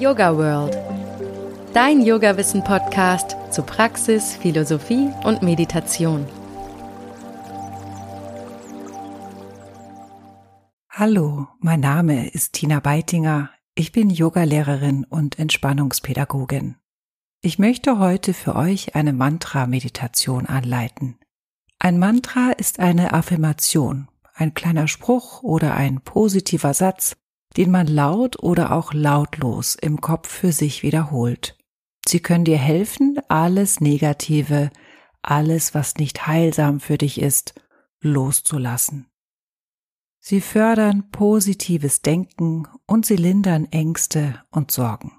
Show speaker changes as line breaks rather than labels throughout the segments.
Yoga World. Dein Yoga-Wissen-Podcast zu Praxis, Philosophie und Meditation.
Hallo, mein Name ist Tina Beitinger. Ich bin Yogalehrerin und Entspannungspädagogin. Ich möchte heute für euch eine Mantra-Meditation anleiten. Ein Mantra ist eine Affirmation, ein kleiner Spruch oder ein positiver Satz, den man laut oder auch lautlos im Kopf für sich wiederholt. Sie können dir helfen, alles Negative, alles, was nicht heilsam für dich ist, loszulassen. Sie fördern positives Denken und sie lindern Ängste und Sorgen.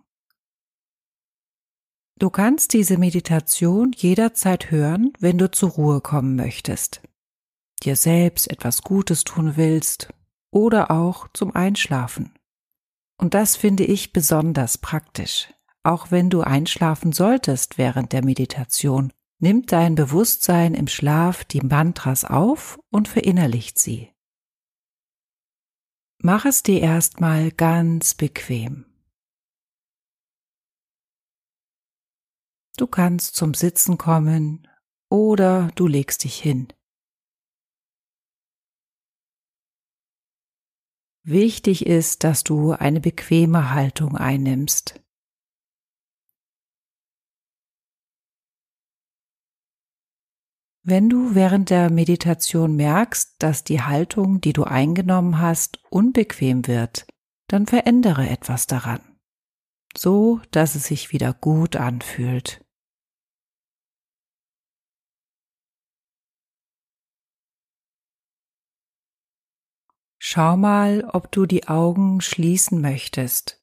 Du kannst diese Meditation jederzeit hören, wenn du zur Ruhe kommen möchtest, dir selbst etwas Gutes tun willst oder auch zum Einschlafen. Und das finde ich besonders praktisch. Auch wenn du einschlafen solltest während der Meditation, nimmt dein Bewusstsein im Schlaf die Mantras auf und verinnerlicht sie. Mach es dir erstmal ganz bequem. Du kannst zum Sitzen kommen oder du legst dich hin. Wichtig ist, dass du eine bequeme Haltung einnimmst. Wenn du während der Meditation merkst, dass die Haltung, die du eingenommen hast, unbequem wird, dann verändere etwas daran, so dass es sich wieder gut anfühlt. Schau mal, ob du die Augen schließen möchtest.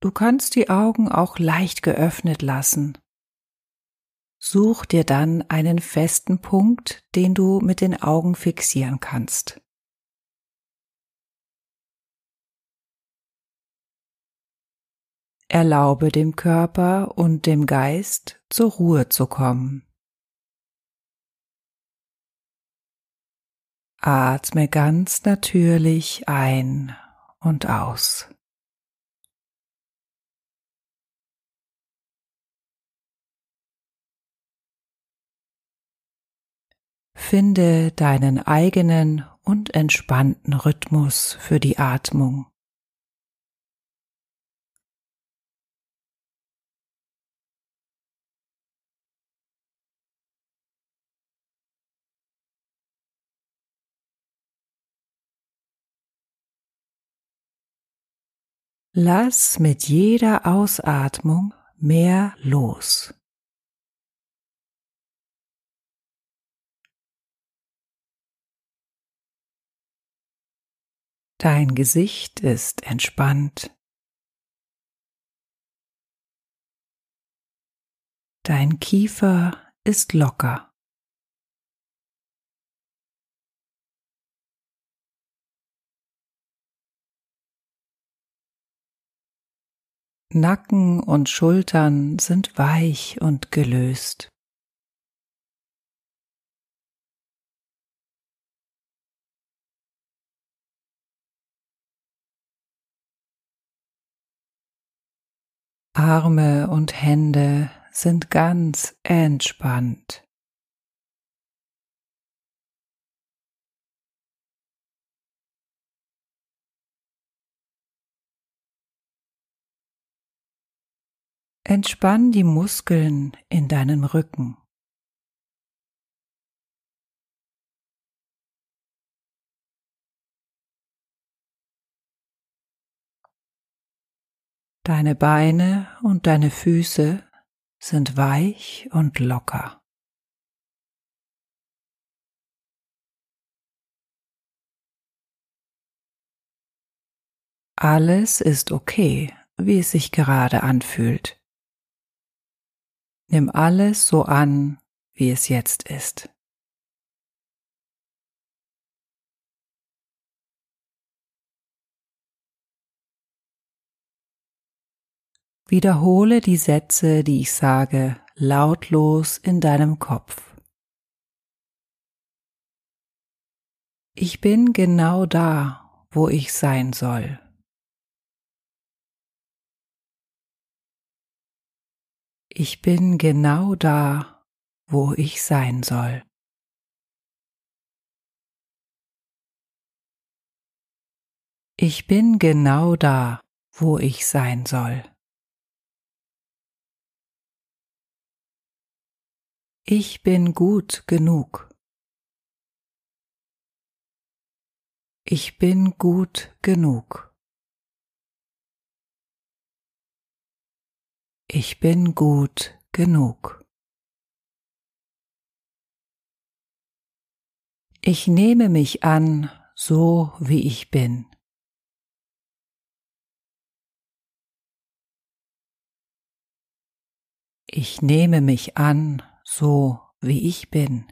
Du kannst die Augen auch leicht geöffnet lassen. Such dir dann einen festen Punkt, den du mit den Augen fixieren kannst. Erlaube dem Körper und dem Geist zur Ruhe zu kommen. Atme ganz natürlich ein und aus. Finde deinen eigenen und entspannten Rhythmus für die Atmung. Lass mit jeder Ausatmung mehr los. Dein Gesicht ist entspannt. Dein Kiefer ist locker. Nacken und Schultern sind weich und gelöst. Arme und Hände sind ganz entspannt. Entspann die Muskeln in deinem Rücken. Deine Beine und deine Füße sind weich und locker. Alles ist okay, wie es sich gerade anfühlt. Nimm alles so an, wie es jetzt ist. Wiederhole die Sätze, die ich sage, lautlos in deinem Kopf. Ich bin genau da, wo ich sein soll. Ich bin genau da, wo ich sein soll. Ich bin genau da, wo ich sein soll. Ich bin gut genug. Ich bin gut genug. Ich bin gut genug. Ich nehme mich an, so wie ich bin. Ich nehme mich an, so wie ich bin.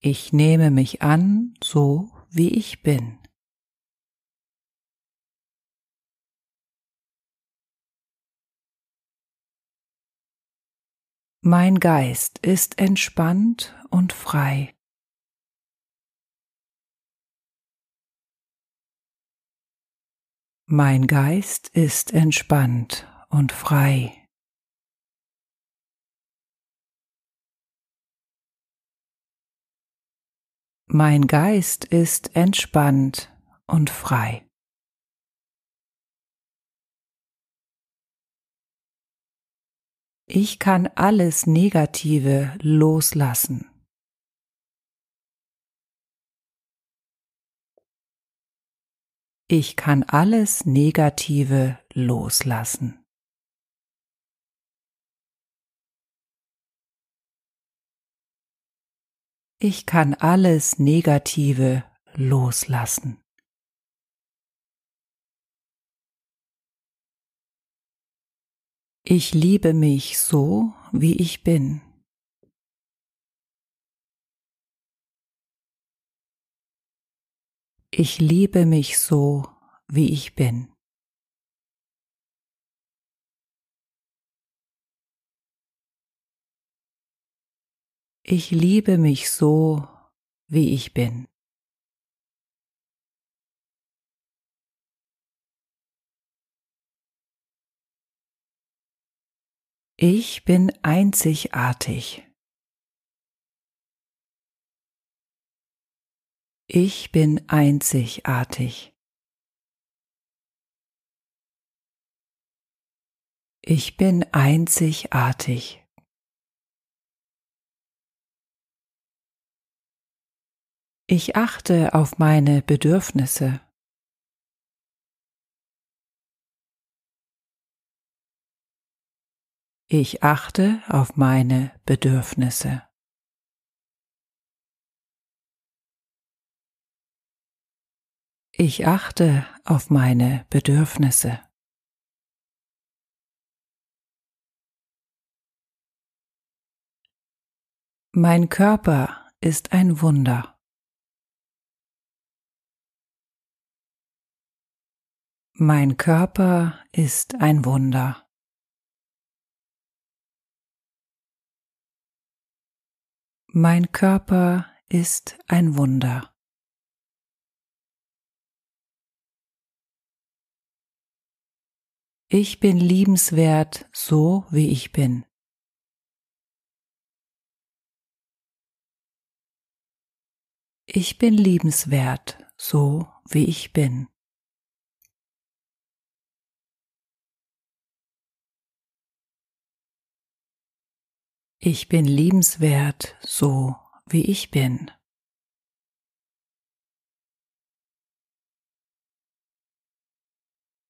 Ich nehme mich an, so wie ich bin. Mein Geist ist entspannt und frei. Mein Geist ist entspannt und frei. Mein Geist ist entspannt und frei. Ich kann alles Negative loslassen. Ich kann alles Negative loslassen. Ich kann alles Negative loslassen. Ich liebe mich so, wie ich bin. Ich liebe mich so, wie ich bin. Ich liebe mich so, wie ich bin. Ich bin einzigartig. Ich bin einzigartig. Ich bin einzigartig. Ich achte auf meine Bedürfnisse. Ich achte auf meine Bedürfnisse. Ich achte auf meine Bedürfnisse. Mein Körper ist ein Wunder. Mein Körper ist ein Wunder. Mein Körper ist ein Wunder. Ich bin liebenswert so, wie ich bin. Ich bin liebenswert so, wie ich bin. Ich bin liebenswert so, wie ich bin.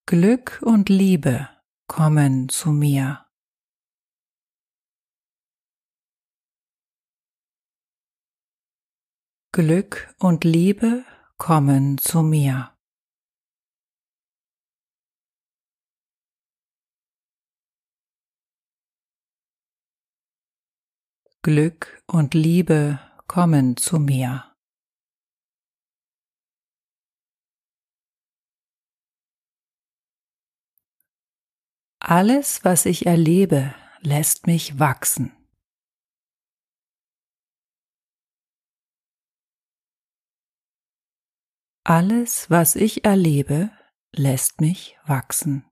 Glück und Liebe kommen zu mir. Glück und Liebe kommen zu mir. Glück und Liebe kommen zu mir. Alles, was ich erlebe, lässt mich wachsen. Alles, was ich erlebe, lässt mich wachsen.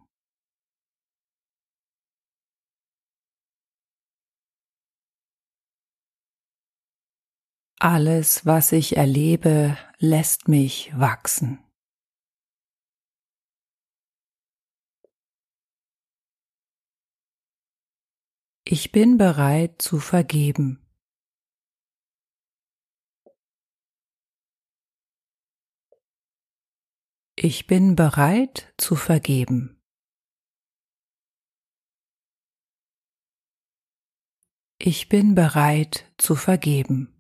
Alles, was ich erlebe, lässt mich wachsen. Ich bin bereit zu vergeben. Ich bin bereit zu vergeben. Ich bin bereit zu vergeben.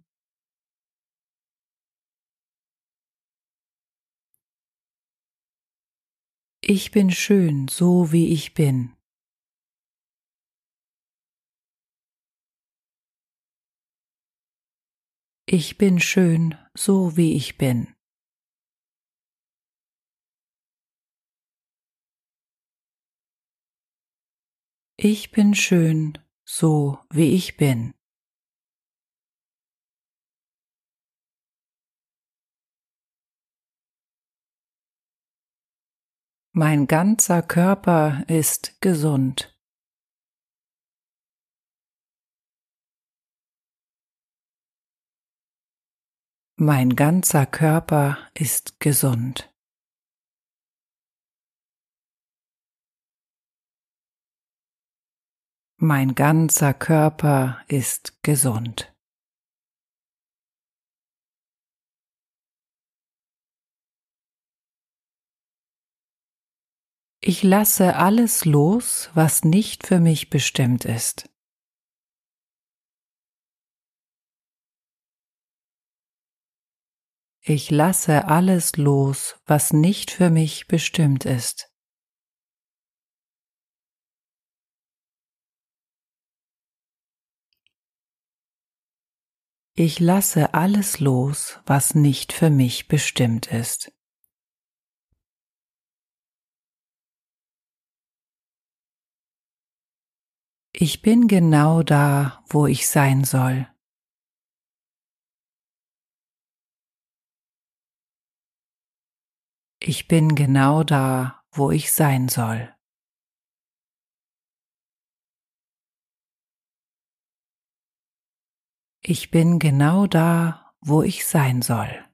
Ich bin schön, so wie ich bin. Ich bin schön, so wie ich bin. Ich bin schön, so wie ich bin. Mein ganzer Körper ist gesund. Mein ganzer Körper ist gesund. Mein ganzer Körper ist gesund. Ich lasse alles los, was nicht für mich bestimmt ist. Ich lasse alles los, was nicht für mich bestimmt ist. Ich lasse alles los, was nicht für mich bestimmt ist. Ich bin genau da, wo ich sein soll. Ich bin genau da, wo ich sein soll. Ich bin genau da, wo ich sein soll.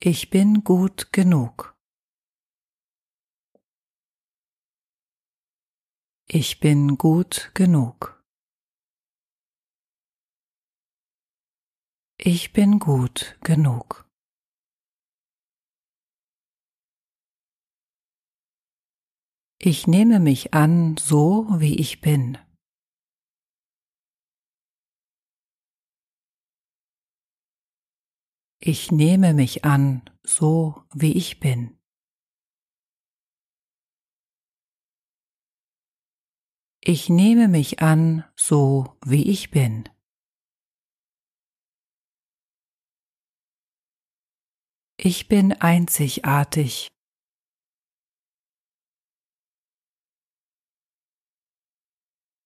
Ich bin gut genug. Ich bin gut genug. Ich bin gut genug. Ich nehme mich an, so wie ich bin. Ich nehme mich an, so wie ich bin. Ich nehme mich an, so wie ich bin. Ich bin einzigartig.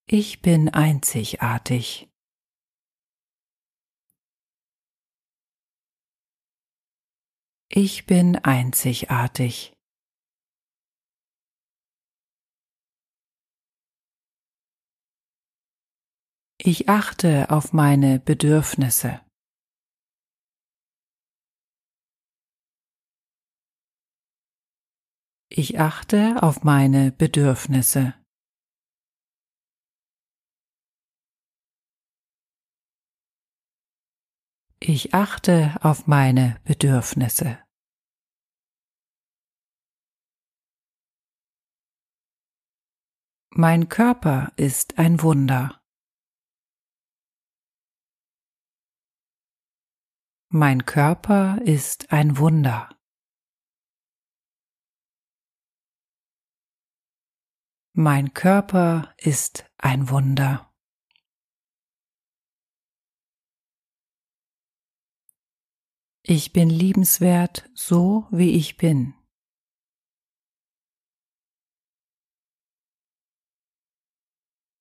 Ich bin einzigartig. Ich bin einzigartig. Ich achte auf meine Bedürfnisse. Ich achte auf meine Bedürfnisse. Ich achte auf meine Bedürfnisse. Mein Körper ist ein Wunder. Mein Körper ist ein Wunder. Mein Körper ist ein Wunder. Ich bin liebenswert so, wie ich bin.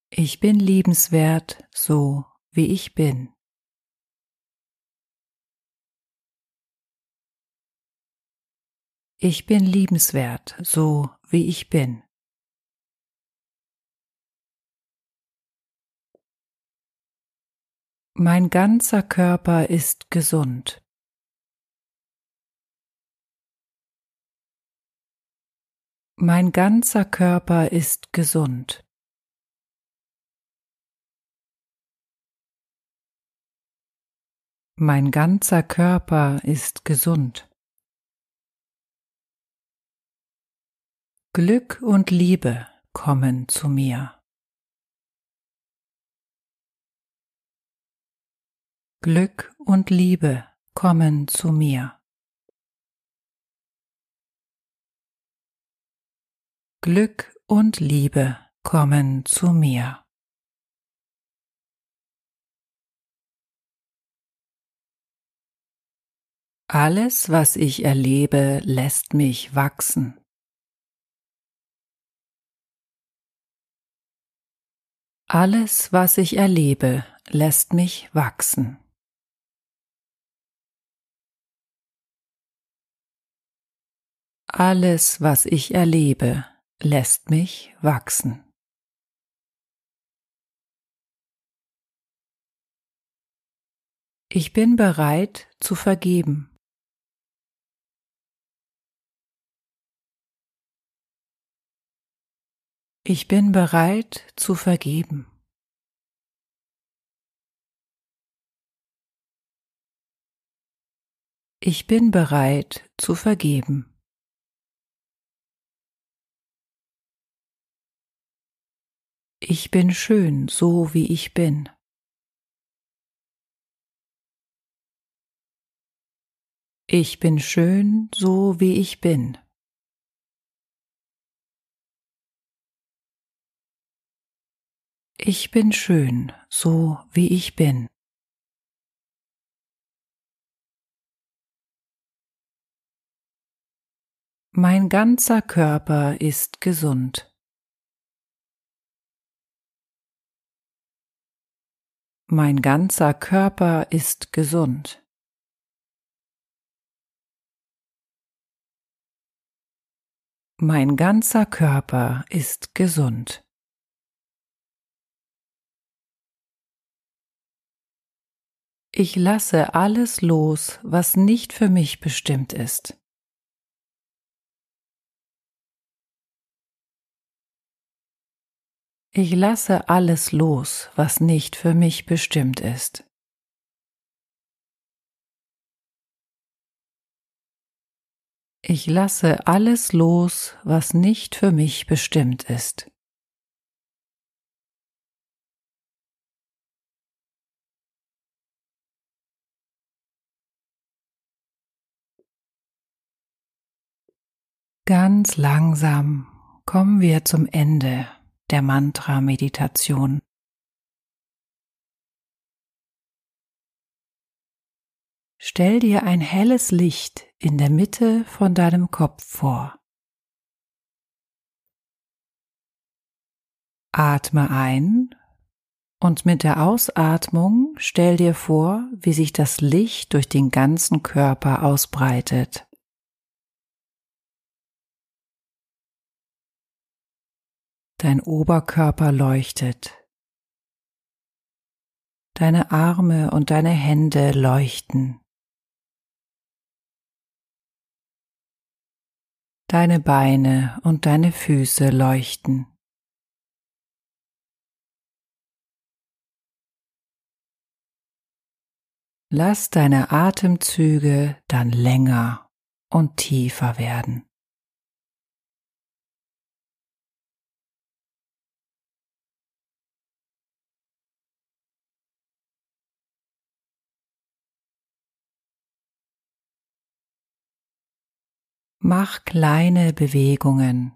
Ich bin liebenswert so, wie ich bin. Ich bin liebenswert, so wie ich bin. Mein ganzer Körper ist gesund. Mein ganzer Körper ist gesund. Mein ganzer Körper ist gesund. Glück und Liebe kommen zu mir. Glück und Liebe kommen zu mir. Glück und Liebe kommen zu mir. Alles, was ich erlebe, lässt mich wachsen. Alles, was ich erlebe, lässt mich wachsen. Alles, was ich erlebe, lässt mich wachsen. Ich bin bereit zu vergeben. Ich bin bereit zu vergeben. Ich bin bereit zu vergeben. Ich bin schön, so wie ich bin. Ich bin schön, so wie ich bin. Ich bin schön, so wie ich bin. Mein ganzer Körper ist gesund. Mein ganzer Körper ist gesund. Mein ganzer Körper ist gesund. Ich lasse alles los, was nicht für mich bestimmt ist. Ich lasse alles los, was nicht für mich bestimmt ist. Ich lasse alles los, was nicht für mich bestimmt ist. Ganz langsam kommen wir zum Ende der Mantra-Meditation. Stell dir ein helles Licht in der Mitte von deinem Kopf vor. Atme ein und mit der Ausatmung stell dir vor, wie sich das Licht durch den ganzen Körper ausbreitet. Dein Oberkörper leuchtet. Deine Arme und deine Hände leuchten. Deine Beine und deine Füße leuchten. Lass deine Atemzüge dann länger und tiefer werden. Mach kleine Bewegungen,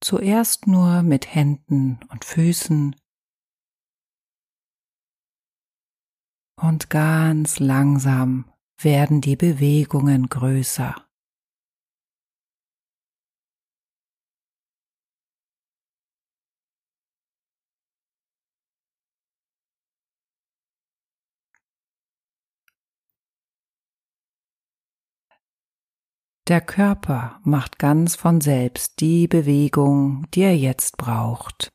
zuerst nur mit Händen und Füßen und ganz langsam werden die Bewegungen größer. Der Körper macht ganz von selbst die Bewegung, die er jetzt braucht.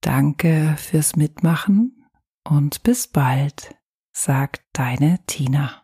Danke fürs Mitmachen und bis bald, sagt deine Tina.